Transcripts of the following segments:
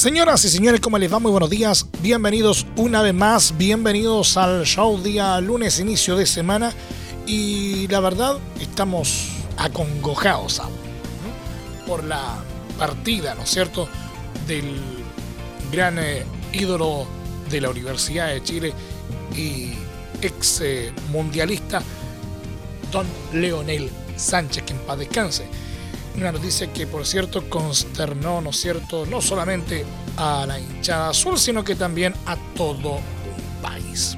Señoras y señores, ¿cómo les va? Muy buenos días. Bienvenidos una vez más. Bienvenidos al show día lunes, inicio de semana. Y la verdad, estamos acongojados por la partida, ¿no es cierto?, del gran eh, ídolo de la Universidad de Chile y ex eh, mundialista, don Leonel Sánchez, que en paz descanse. Una noticia que, por cierto, consternó, ¿no cierto?, no solamente a la hinchada azul, sino que también a todo un país.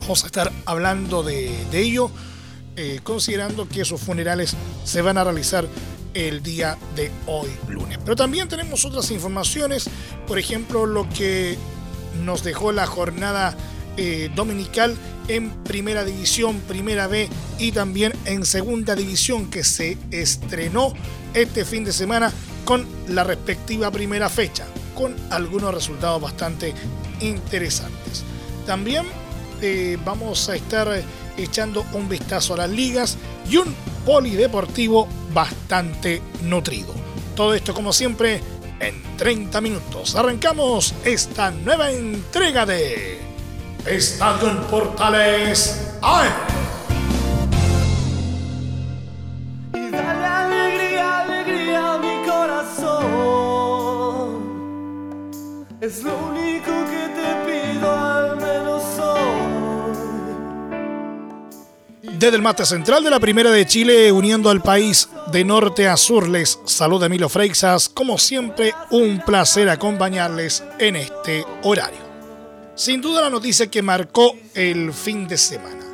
Vamos a estar hablando de, de ello, eh, considerando que sus funerales se van a realizar el día de hoy, lunes. Pero también tenemos otras informaciones, por ejemplo, lo que nos dejó la jornada eh, dominical en Primera División, Primera B y también en Segunda División que se estrenó este fin de semana con la respectiva primera fecha, con algunos resultados bastante interesantes. También eh, vamos a estar echando un vistazo a las ligas y un polideportivo bastante nutrido. Todo esto como siempre en 30 minutos. Arrancamos esta nueva entrega de Estadio en Portales ¡Ay! Y dale alegría, alegría a mi corazón. Es lo único que te pido, al menos hoy. Desde el mate central de la Primera de Chile, uniendo al país de norte a sur, les saluda Emilio Freixas. Como siempre, un placer acompañarles en este horario. Sin duda la noticia que marcó el fin de semana.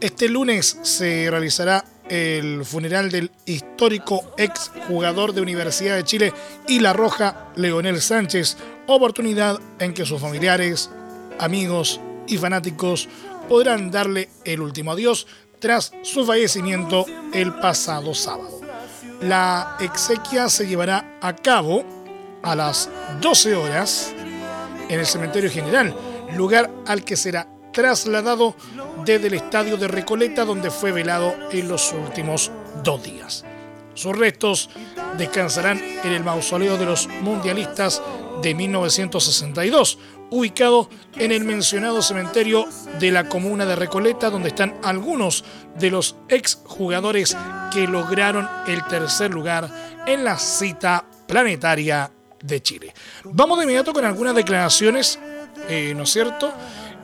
Este lunes se realizará el funeral del histórico ex jugador de Universidad de Chile y La Roja, Leonel Sánchez, oportunidad en que sus familiares, amigos y fanáticos podrán darle el último adiós tras su fallecimiento el pasado sábado. La exequia se llevará a cabo a las 12 horas en el cementerio general, lugar al que será trasladado desde el estadio de Recoleta donde fue velado en los últimos dos días. Sus restos descansarán en el mausoleo de los mundialistas de 1962, ubicado en el mencionado cementerio de la comuna de Recoleta, donde están algunos de los exjugadores que lograron el tercer lugar en la cita planetaria de Chile. Vamos de inmediato con algunas declaraciones, eh, ¿no es cierto?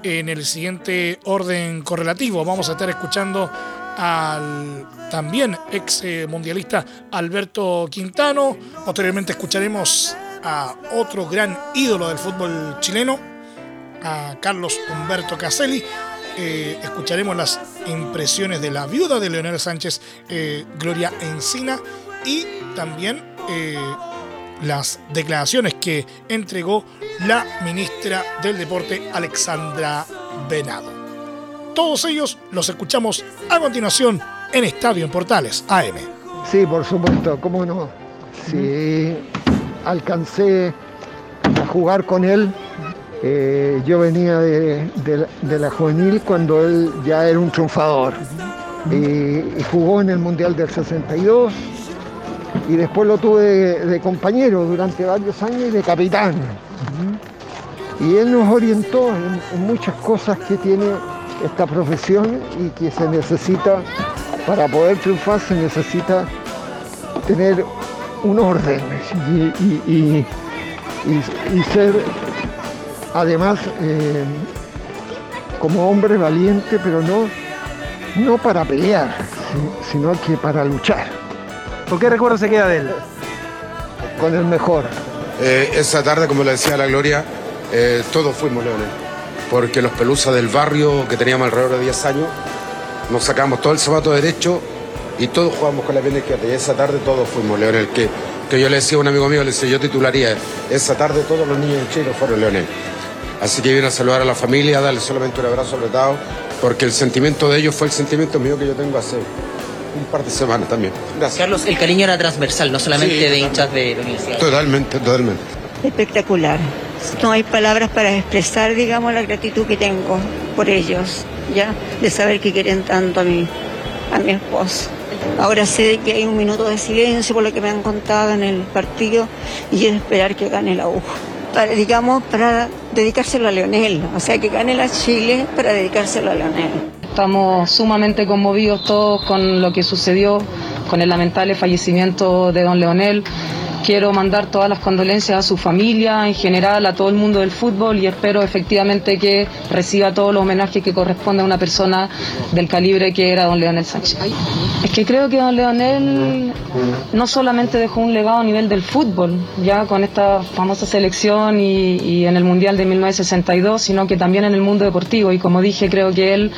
En el siguiente orden correlativo vamos a estar escuchando al también ex eh, mundialista Alberto Quintano. Posteriormente escucharemos a otro gran ídolo del fútbol chileno, a Carlos Humberto Caselli. Eh, escucharemos las impresiones de la viuda de Leonel Sánchez, Gloria Encina, y también las declaraciones que entregó la ministra del Deporte, Alexandra Venado. Todos ellos los escuchamos a continuación en Estadio en Portales AM. Sí, por supuesto, cómo no. Sí, alcancé a jugar con él. Eh, yo venía de, la juvenil cuando él ya era un triunfador. Y jugó en el Mundial del 62. Y después lo tuve de, compañero durante varios años y de capitán. Y él nos orientó en, muchas cosas que tiene esta profesión y que se necesita, para poder triunfar, se necesita tener un orden y, y- y- ser además eh, como hombre valiente, pero no, no para pelear, si- sino que para luchar ¿Por qué recuerdo se queda de él? con el mejor. Eh, esa tarde, como le decía la Gloria, eh, todos fuimos leones. Porque los pelusas del barrio, que teníamos alrededor de 10 años, nos sacamos todo el zapato derecho y todos jugamos con la pierna izquierda. Y esa tarde todos fuimos leones. Que que yo le decía a un amigo mío, le decía, yo titularía, esa tarde todos los niños de Chile fueron leones. Así que vine a saludar a la familia, darle solamente un abrazo apretado, porque el sentimiento de ellos fue el sentimiento mío que yo tengo hace un par de semanas también. Gracias. Carlos, el cariño era transversal, no solamente Sí, de totalmente. hinchas de la universidad. Totalmente, totalmente. Espectacular. No hay palabras para expresar, digamos, la gratitud que tengo por ellos, ¿ya? De saber que quieren tanto a mi, a mi esposo. Ahora sé de que hay un minuto de silencio por lo que me han contado en el partido y es esperar que gane la U. Para, digamos, para dedicárselo a Leonel. O sea, que gane la Chile para dedicárselo a Leonel. Estamos sumamente conmovidos todos con lo que sucedió, con el lamentable fallecimiento de don Leonel. Quiero mandar todas las condolencias a su familia, en general a todo el mundo del fútbol y espero efectivamente que reciba todos los homenajes que corresponde a una persona del calibre que era don Leonel Sánchez. Es que creo que don Leonel no solamente dejó un legado a nivel del fútbol, ya con esta famosa selección y, y en el Mundial de 1962, sino que también en el mundo deportivo. Y como dije, creo que él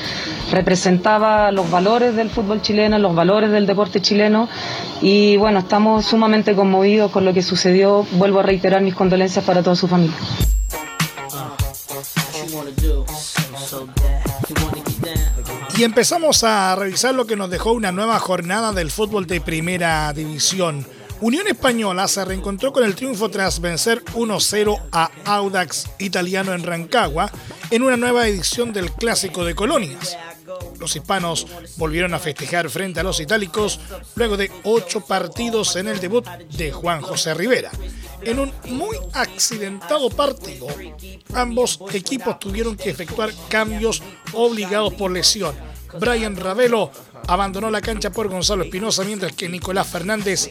representaba los valores del fútbol chileno, los valores del deporte chileno. Y bueno, estamos sumamente conmovidos con lo que sucedió. Vuelvo a reiterar mis condolencias para toda su familia. Y empezamos a revisar lo que nos dejó una nueva jornada del fútbol de primera división. Unión Española se reencontró con el triunfo tras vencer 1-0 a Audax Italiano en Rancagua en una nueva edición del Clásico de Colonias. Los hispanos volvieron a festejar frente a los itálicos luego de ocho partidos en el debut de Juan José Rivera. En un muy accidentado partido, ambos equipos tuvieron que efectuar cambios obligados por lesión. Brian Ravelo abandonó la cancha por Gonzalo Espinosa, mientras que Nicolás Fernández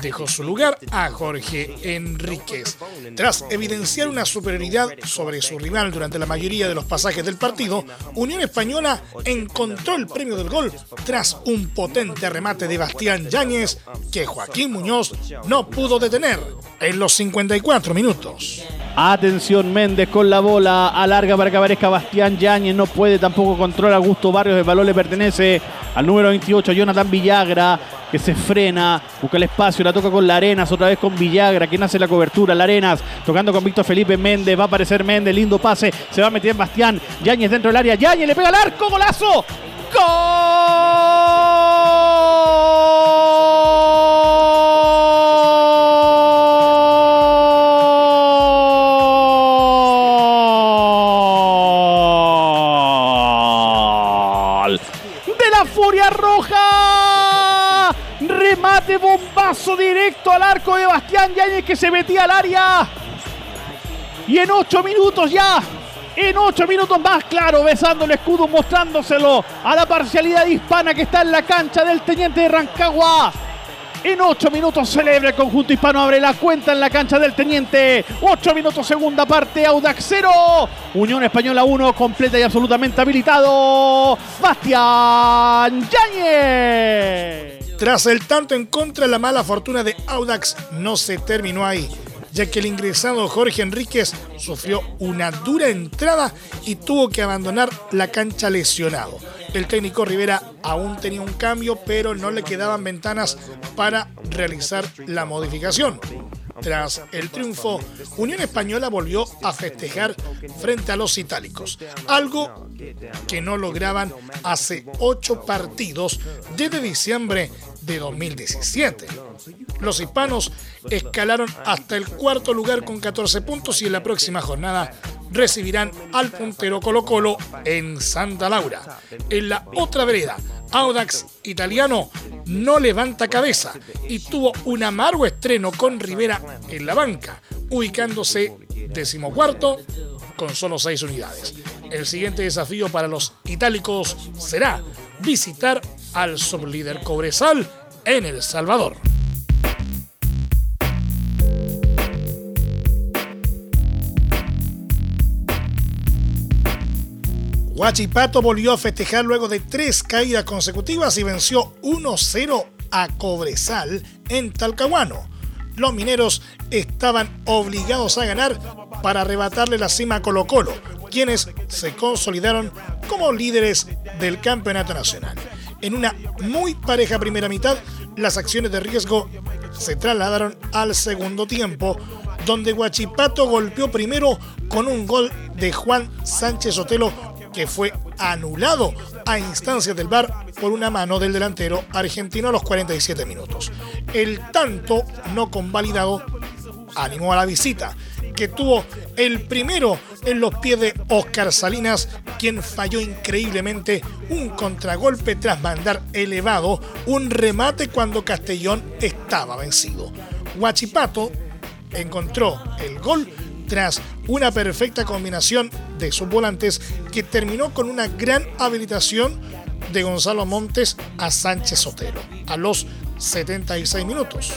dejó su lugar a Jorge Enríquez. Tras evidenciar una superioridad sobre su rival durante la mayoría de los pasajes del partido, Unión Española encontró el premio del gol tras un potente remate de Bastián Yáñez que Joaquín Muñoz no pudo detener en los 54 minutos. Atención Méndez con la bola, alarga para que aparezca Bastián Yáñez, no puede tampoco controla Augusto Barrios, el balón le pertenece al número 28, Jonathan Villagra, que se frena, busca el espacio, la toca con la Arenas, otra vez con Villagra, quien hace la cobertura, la Arenas, tocando con Víctor Felipe Méndez, va a aparecer Méndez, lindo pase, se va a meter Bastián, Yáñez dentro del área, Yáñez le pega al arco, golazo, ¡Gol! Bombazo directo al arco de Bastián Yáñez que se metía al área. Y en ocho minutos ya, en ocho minutos más, claro, besando el escudo, mostrándoselo a la parcialidad hispana que está en la cancha del Teniente de Rancagua. En ocho minutos celebra el conjunto hispano, abre la cuenta en la cancha del Teniente. Ocho minutos segunda parte, Audax 0. Unión Española 1, completa y absolutamente habilitado. Bastián Yáñez. Tras el tanto en contra, la mala fortuna de Audax no se terminó ahí, ya que el ingresado Jorge Enríquez sufrió una dura entrada y tuvo que abandonar la cancha lesionado. El técnico Rivera aún tenía un cambio, pero no le quedaban ventanas para realizar la modificación. Tras el triunfo, Unión Española volvió a festejar frente a los itálicos, algo que no lograban hace ocho partidos desde diciembre de 2017. Los hispanos escalaron hasta el cuarto lugar con 14 puntos y en la próxima jornada recibirán al puntero Colo Colo en Santa Laura. En la otra vereda, Audax italiano no levanta cabeza y tuvo un amargo estreno con Rivera en la banca, ubicándose decimocuarto con solo seis unidades. El siguiente desafío para los itálicos será visitar al sublíder Cobresal en El Salvador. Huachipato volvió a festejar luego de tres caídas consecutivas y venció 1-0 a Cobresal en Talcahuano. Los mineros estaban obligados a ganar para arrebatarle la cima a Colo Colo, quienes se consolidaron como líderes del campeonato nacional. En una muy pareja primera mitad, las acciones de riesgo se trasladaron al segundo tiempo, donde Guachipato golpeó primero con un gol de Juan Sánchez Otelo que fue anulado a instancias del VAR por una mano del delantero argentino a los 47 minutos. El tanto no convalidado animó a la visita, que tuvo el primero en los pies de Oscar Salinas, quien falló increíblemente un contragolpe tras mandar elevado un remate cuando Castellón estaba vencido. Huachipato encontró el gol tras una perfecta combinación de sus volantes que terminó con una gran habilitación de Gonzalo Montes a Sánchez Sotero a los 76 minutos,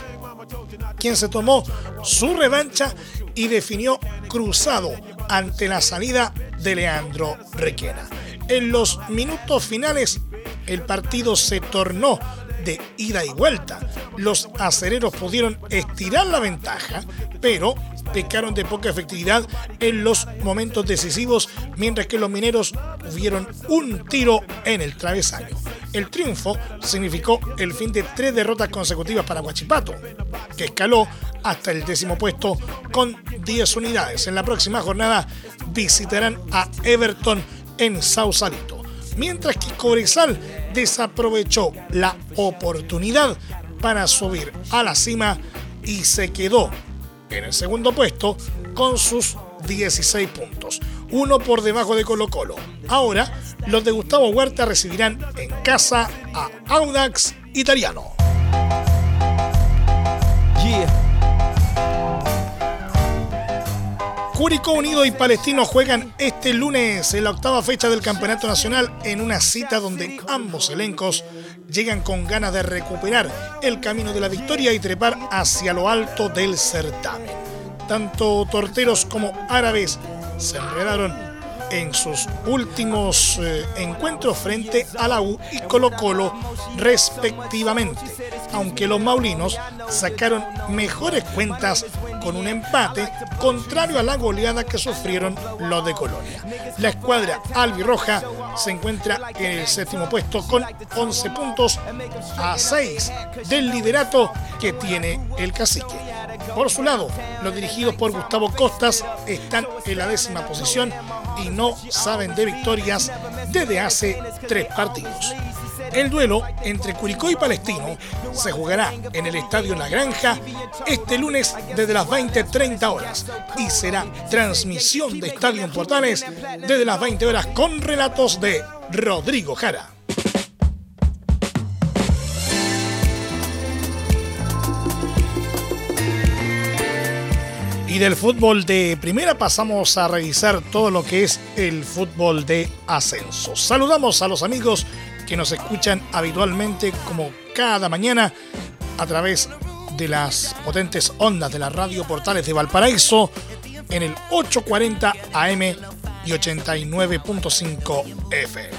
quien se tomó su revancha y definió cruzado ante la salida de Leandro Requena. En los minutos finales, el partido se tornó de ida y vuelta. Los acereros pudieron estirar la ventaja, pero pecaron de poca efectividad en los momentos decisivos, mientras que los mineros tuvieron un tiro en el travesaño. El triunfo significó el fin de tres derrotas consecutivas para Huachipato, que escaló hasta el décimo puesto con 10 unidades. En la próxima jornada visitarán a Everton en Sausalito. Mientras que Cobresal desaprovechó la oportunidad para subir a la cima y se quedó en el segundo puesto con sus 16 puntos, uno por debajo de Colo Colo. Ahora, los de Gustavo Huerta recibirán en casa a Audax Italiano. Curicó Unido y Palestino juegan este lunes en la octava fecha del Campeonato Nacional en una cita donde ambos elencos llegan con ganas de recuperar el camino de la victoria y trepar hacia lo alto del certamen. Tanto torteros como árabes se enredaron en sus últimos eh, encuentros frente a la U y Colo Colo respectivamente, aunque los maulinos sacaron mejores cuentas con un empate, contrario a la goleada que sufrieron los de Colonia. La escuadra albirroja se encuentra en el séptimo puesto con 11 puntos a 6 del liderato que tiene el cacique. Por su lado, los dirigidos por Gustavo Costas están en la décima posición y no saben de victorias desde hace tres partidos. El duelo entre Curicó y Palestino se jugará en el Estadio La Granja este lunes desde las 20.30 horas y será transmisión de Estadio Portales desde las 20 horas con relatos de Rodrigo Jara. Y del fútbol de primera pasamos a revisar todo lo que es el fútbol de ascenso. Saludamos a los amigos que nos escuchan habitualmente como cada mañana a través de las potentes ondas de la radio Portales de Valparaíso en el 840 AM y 89.5 FM.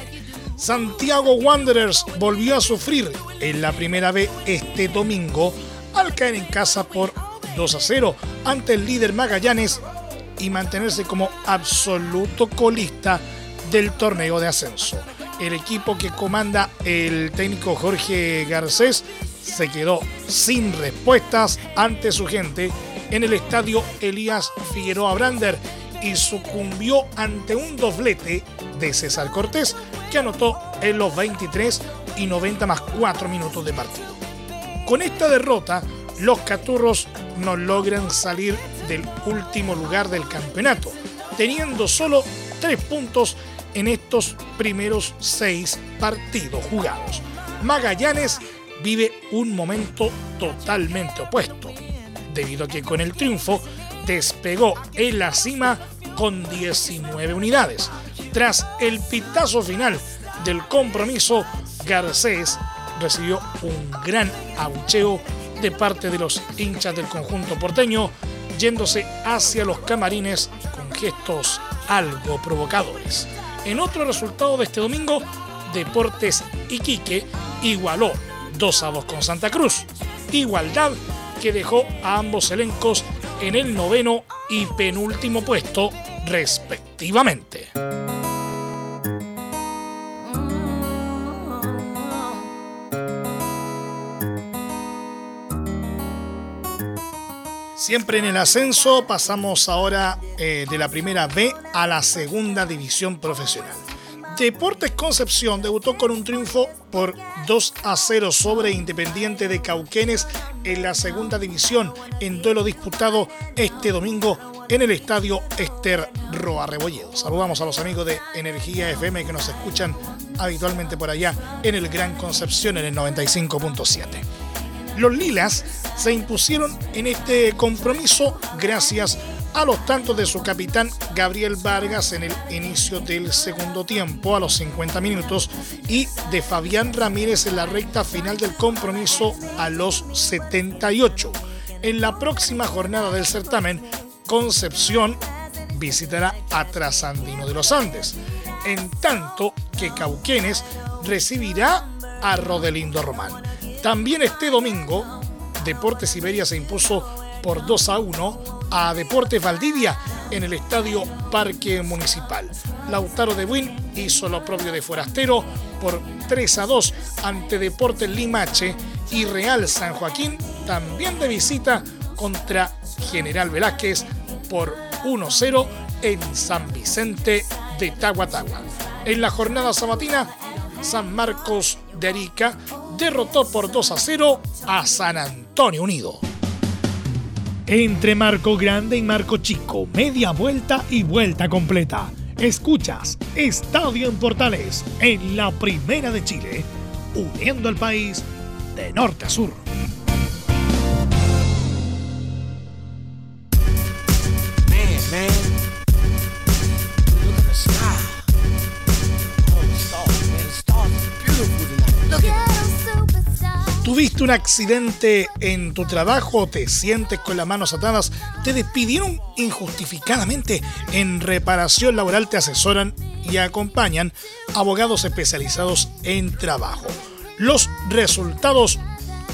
Santiago Wanderers volvió a sufrir en la primera vez este domingo al caer en casa por 2 a 0 ante el líder Magallanes y mantenerse como absoluto colista del torneo de ascenso. El equipo que comanda el técnico Jorge Garcés se quedó sin respuestas ante su gente en el estadio Elías Figueroa Brander y sucumbió ante un doblete de César Cortés que anotó en los 23 y 90 más 4 minutos de partido. Con esta derrota, los Caturros no logran salir del último lugar del campeonato, teniendo solo tres puntos en estos primeros seis partidos jugados. Magallanes vive un momento totalmente opuesto, debido a que con el triunfo despegó en la cima con 19 unidades. Tras el pitazo final del compromiso, Garcés recibió un gran abucheo de parte de los hinchas del conjunto porteño, yéndose hacia los camarines con gestos algo provocadores. En otro resultado de este domingo, Deportes Iquique igualó 2 a 2 con Santa Cruz. Igualdad que dejó a ambos elencos en el noveno y penúltimo puesto respectivamente. Siempre en el ascenso pasamos ahora eh, de la primera B a la segunda división profesional. Deportes Concepción debutó con un triunfo por 2 a 0 sobre Independiente de Cauquenes en la segunda división en duelo disputado este domingo en el estadio Esther Roa Rebolledo. Saludamos a los amigos de Energía FM que nos escuchan habitualmente por allá en el Gran Concepción en el 95.7. Los Lilas se impusieron en este compromiso gracias a los tantos de su capitán Gabriel Vargas en el inicio del segundo tiempo a los 50 minutos y de Fabián Ramírez en la recta final del compromiso a los 78. En la próxima jornada del certamen, Concepción visitará a Trasandino de los Andes, en tanto que Cauquenes recibirá a Rodelindo Román. También este domingo, Deportes Iberia se impuso por 2 a 1 a Deportes Valdivia en el Estadio Parque Municipal. Lautaro de Buin hizo lo propio de Forastero por 3 a 2 ante Deportes Limache y Real San Joaquín también de visita contra General Velázquez por 1-0 en San Vicente de Tahuatagua. En la jornada sabatina, San Marcos de Arica derrotó por 2 a 0 a San Antonio Unido. Entre Marco Grande y Marco Chico, media vuelta y vuelta completa. Escuchas Estadio en Portales en la Primera de Chile, uniendo al país de norte a sur. ¿Tuviste un accidente en tu trabajo? ¿Te sientes con las manos atadas? ¿Te despidieron injustificadamente? En reparación laboral te asesoran y acompañan abogados especializados en trabajo. Los resultados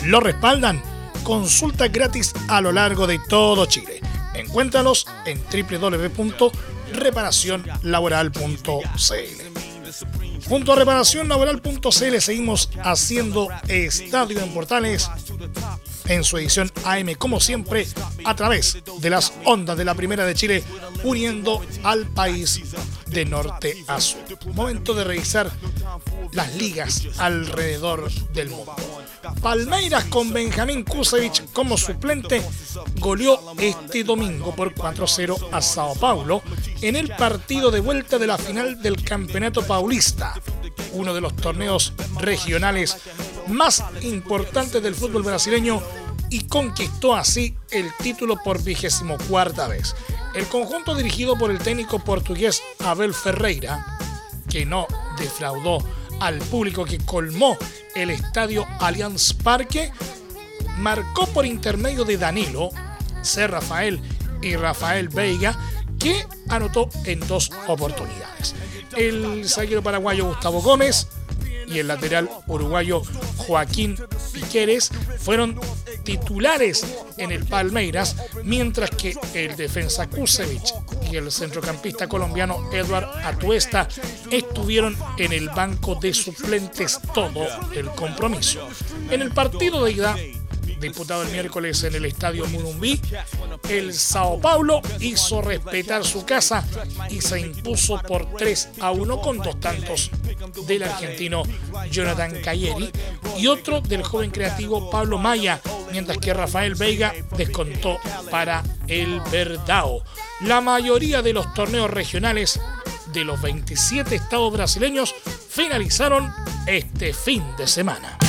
lo respaldan. Consulta gratis a lo largo de todo Chile. Encuéntralos en www.reparacionlaboral.cl. Junto a reparacionlaboral.cl seguimos haciendo Estadio en Portales en su edición AM, como siempre, a través de las ondas de la Primera de Chile, uniendo al país de norte a sur. Momento de revisar las ligas alrededor del mundo. Palmeiras con Benjamín Kusevich como suplente goleó este domingo por 4-0 a Sao Paulo en el partido de vuelta de la final del Campeonato Paulista, uno de los torneos regionales más importantes del fútbol brasileño y conquistó así el título por vigésimo cuarta vez. El conjunto dirigido por el técnico portugués Abel Ferreira, que no defraudó al público que colmó el estadio Allianz Parque, marcó por intermedio de Danilo, C. Rafael y Rafael Veiga, que anotó en dos oportunidades. El zaguero paraguayo Gustavo Gómez y el lateral uruguayo Joaquín Piqueres fueron titulares en el Palmeiras, mientras que el defensa Kusevich y el centrocampista colombiano Edward Atuesta estuvieron en el banco de suplentes todo el compromiso. En el partido de ida disputado el miércoles en el estadio Murumbí, el Sao Paulo hizo respetar su casa y se impuso por 3 a 1 con dos tantos del argentino Jonathan Cayeri y otro del joven creativo Pablo Maya, mientras que Rafael Veiga descontó para el Verdao. La mayoría de los torneos regionales de los 27 estados brasileños finalizaron este fin de semana.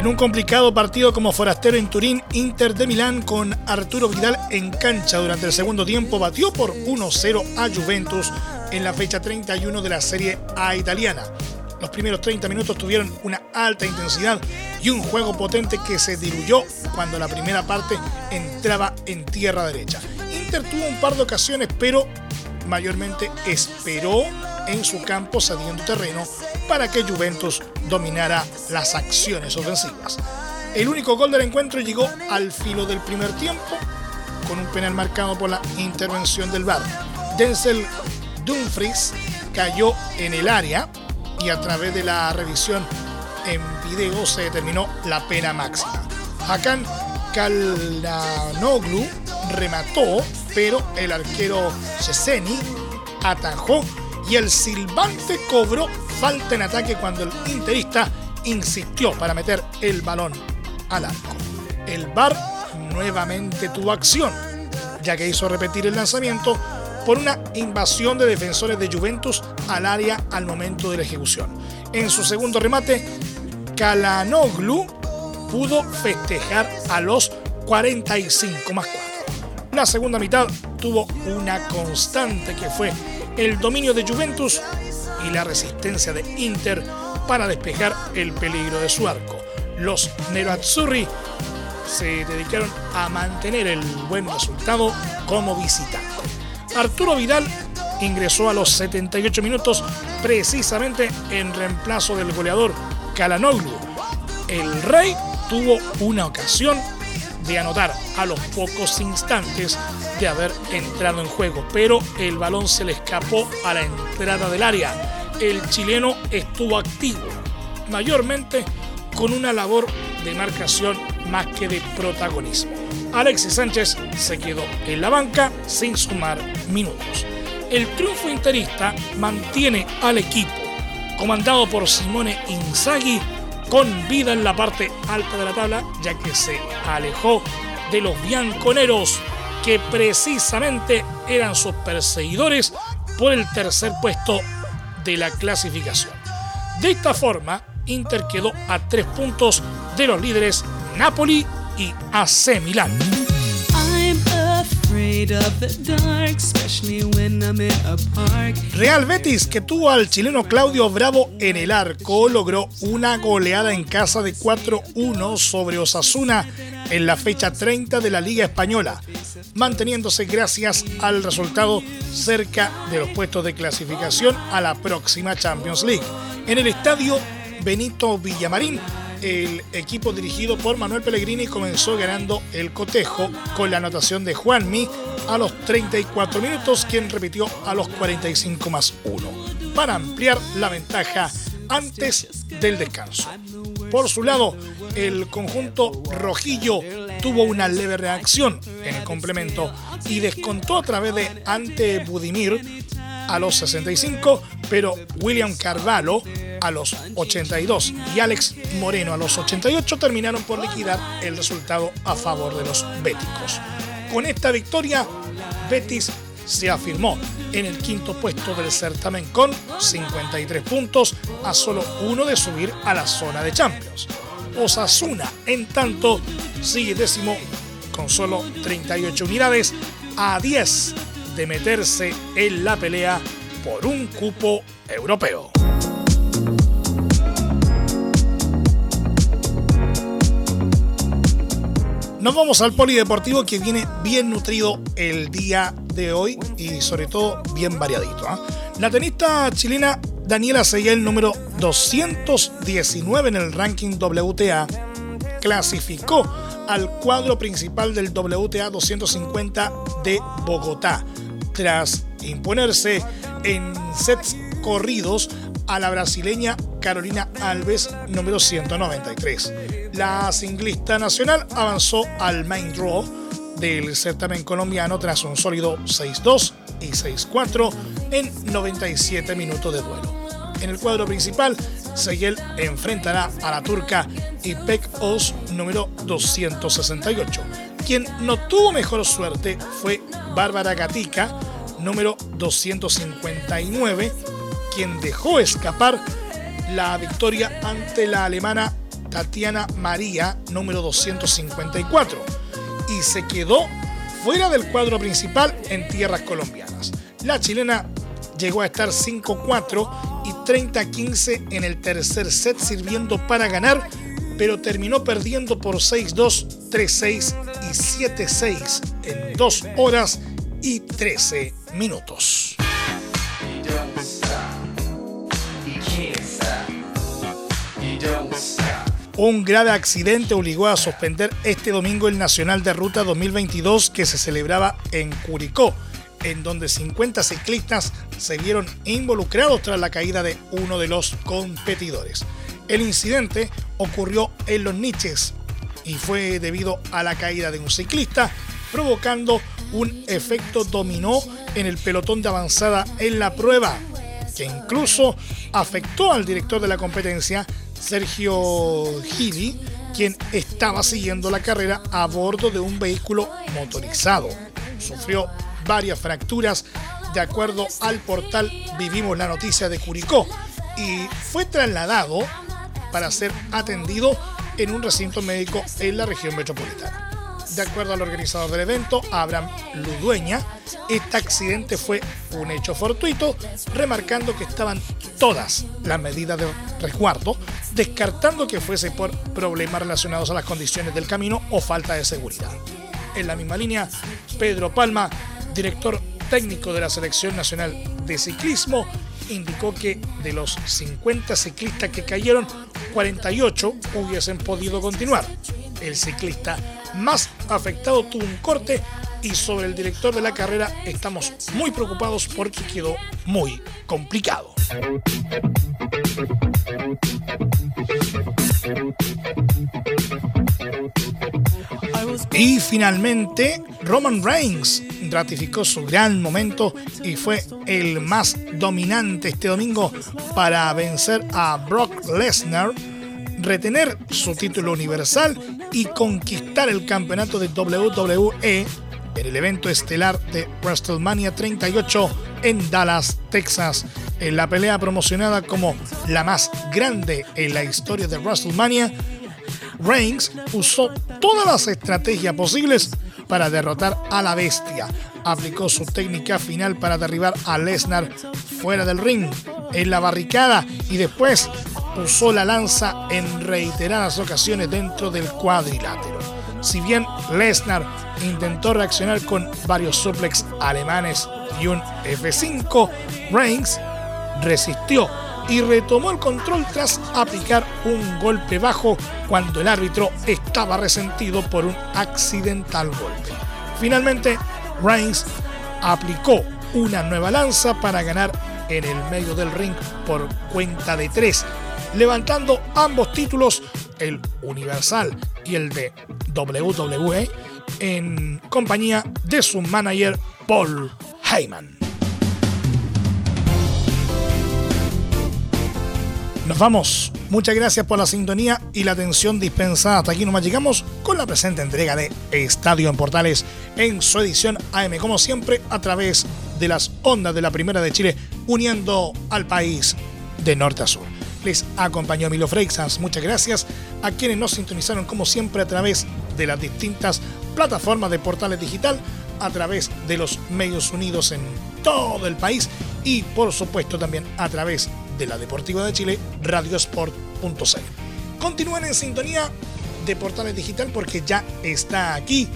En un complicado partido como forastero en Turín, Inter de Milán con Arturo Vidal en cancha durante el segundo tiempo batió por 1-0 a Juventus en la fecha 31 de la Serie A italiana. Los primeros 30 minutos tuvieron una alta intensidad y un juego potente que se diluyó cuando la primera parte entraba en tierra derecha. Inter tuvo un par de ocasiones, pero mayormente esperó en su campo cediendo terreno para que Juventus dominara las acciones ofensivas. El único gol del encuentro llegó al filo del primer tiempo con un penal marcado por la intervención del VAR. Denzel Dumfries cayó en el área y a través de la revisión en video se determinó la pena máxima. Hakan Kalanoglu remató, pero el arquero Ceseni atajó y el silbante cobró falta en ataque cuando el interista insistió para meter el balón al arco. El VAR nuevamente tuvo acción, ya que hizo repetir el lanzamiento por una invasión de defensores de Juventus al área al momento de la ejecución. En su segundo remate, Kalanoglu pudo festejar a los 45 más 4. La segunda mitad tuvo una constante que fue el dominio de Juventus y la resistencia de Inter para despejar el peligro de su arco. Los Nerazzurri se dedicaron a mantener el buen resultado como visitante. Arturo Vidal ingresó a los 78 minutos precisamente en reemplazo del goleador Kalanoglu. El Rey tuvo una ocasión de anotar a los pocos instantes de haber entrado en juego, pero el balón se le escapó a la entrada del área. El chileno estuvo activo, mayormente con una labor de marcación más que de protagonismo. Alexis Sánchez se quedó en la banca sin sumar minutos. El triunfo interista mantiene al equipo, comandado por Simone Inzaghi, con vida en la parte alta de la tabla, ya que se alejó de los bianconeros, que precisamente eran sus perseguidores por el tercer puesto de la clasificación. De esta forma, Inter quedó a tres puntos de los líderes Napoli y AC Milán. Real Betis, que tuvo al chileno Claudio Bravo en el arco, logró una goleada en casa de 4-1 sobre Osasuna en la fecha 30 de la Liga Española, manteniéndose gracias al resultado cerca de los puestos de clasificación a la próxima Champions League. En el estadio Benito Villamarín, el equipo dirigido por Manuel Pellegrini comenzó ganando el cotejo con la anotación de Juanmi a los 34 minutos, quien repitió a los 45 más 1, para ampliar la ventaja antes del descanso. Por su lado, el conjunto rojillo tuvo una leve reacción en el complemento y descontó a través de Ante Budimir a los 65, pero William Carvalho a los 82 y Alex Moreno a los 88 terminaron por liquidar el resultado a favor de los béticos. Con esta victoria, Betis se afirmó en el quinto puesto del certamen con 53 puntos a solo uno de subir a la zona de Champions. Osasuna, en tanto, sigue décimo con solo 38 unidades a 10 de meterse en la pelea por un cupo europeo. Nos vamos al polideportivo que viene bien nutrido el día de hoy y sobre todo bien variadito. ¿ah? La tenista chilena Daniela Seguel, número 219 en el ranking WTA, clasificó al cuadro principal del WTA 250 de Bogotá, tras imponerse en sets corridos a la brasileña Carolina Alves, número 193. La singlista nacional avanzó al main draw del certamen colombiano tras un sólido 6-2 y 6-4 en 97 minutos de duelo. En el cuadro principal, Seguel enfrentará a la turca Ipek Oz número 268. Quien no tuvo mejor suerte fue Bárbara Gatica, número 259, quien dejó escapar la victoria ante la alemana Tatiana María, número 254, y se quedó fuera del cuadro principal en tierras colombianas. La chilena llegó a estar 5-4 y 30-15 en el tercer set sirviendo para ganar, pero terminó perdiendo por 6-2, 3-6 y 7-6 en 2 horas y 13 minutos. Un grave accidente obligó a suspender este domingo el Nacional de Ruta 2022 que se celebraba en Curicó, en donde 50 ciclistas se vieron involucrados tras la caída de uno de los competidores. El incidente ocurrió en los niches y fue debido a la caída de un ciclista, provocando un efecto dominó en el pelotón de avanzada en la prueba, que incluso afectó al director de la competencia, Sergio Gidi, quien estaba siguiendo la carrera a bordo de un vehículo motorizado. Sufrió varias fracturas de acuerdo al portal Vivimos la Noticia de Curicó y fue trasladado para ser atendido en un recinto médico en la región metropolitana. De acuerdo al organizador del evento, Abraham Ludueña, este accidente fue un hecho fortuito, remarcando que estaban todas las medidas de resguardo, descartando que fuese por problemas relacionados a las condiciones del camino o falta de seguridad. En la misma línea, Pedro Palma, director técnico de la Selección Nacional de Ciclismo, indicó que de los 50 ciclistas que cayeron, 48 hubiesen podido continuar. El ciclista más afectado tuvo un corte y sobre el director de la carrera estamos muy preocupados porque quedó muy complicado. Y finalmente, Roman Reigns ratificó su gran momento y fue el más dominante este domingo para vencer a Brock Lesnar, retener su título universal y conquistar el campeonato de WWE en el evento estelar de WrestleMania 38 en Dallas, Texas, en la pelea promocionada como la más grande en la historia de WrestleMania. Reigns usó todas las estrategias posibles para derrotar a la bestia. Aplicó su técnica final para derribar a Lesnar fuera del ring, en la barricada y después usó la lanza en reiteradas ocasiones dentro del cuadrilátero. Si bien Lesnar intentó reaccionar con varios suplex alemanes y un F5, Reigns resistió y retomó el control tras aplicar un golpe bajo cuando el árbitro estaba resentido por un accidental golpe. Finalmente, Reigns aplicó una nueva lanza para ganar en el medio del ring por cuenta de tres, levantando ambos títulos, el Universal y el de WWE, en compañía de su manager Paul Heyman. Nos vamos. Muchas gracias por la sintonía y la atención dispensada. Hasta aquí nomás llegamos con la presente entrega de Estadio en Portales en su edición AM, como siempre, a través de las ondas de la Primera de Chile, uniendo al país de norte a sur. Les acompañó Milo Freixas. Muchas gracias a quienes nos sintonizaron, como siempre, a través de las distintas plataformas de Portales Digital, a través de los medios unidos en todo el país y, por supuesto, también a través de la Deportiva de Chile, radiosport.cl. Continúen en sintonía de Portales Digital porque ya está aquí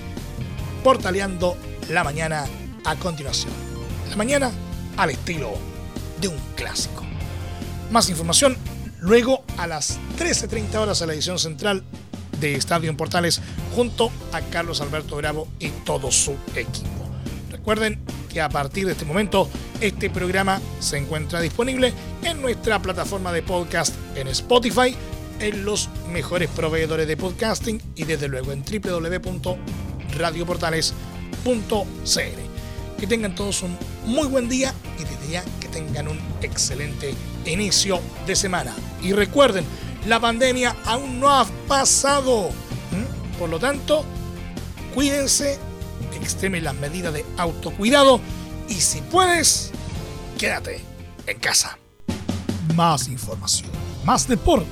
portaleando la mañana a continuación. La mañana al estilo de un clásico. Más información luego a las 13.30 horas a la edición central de Estadio en Portales junto a Carlos Alberto Bravo y todo su equipo. Recuerden que a partir de este momento este programa se encuentra disponible en nuestra plataforma de podcast en Spotify, en los mejores proveedores de podcasting y desde luego en www.radioportales.cl. Que tengan todos un muy buen día y desde ya que tengan un excelente inicio de semana. Y recuerden, la pandemia aún no ha pasado. Por lo tanto, cuídense, extremen las medidas de autocuidado y si puedes, quédate en casa. Más información, más deporte.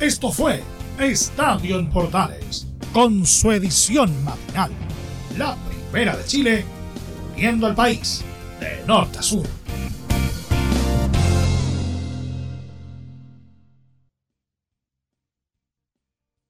Esto fue Estadio en Portales, con su edición matinal. La primera de Chile, viendo al país de norte a sur.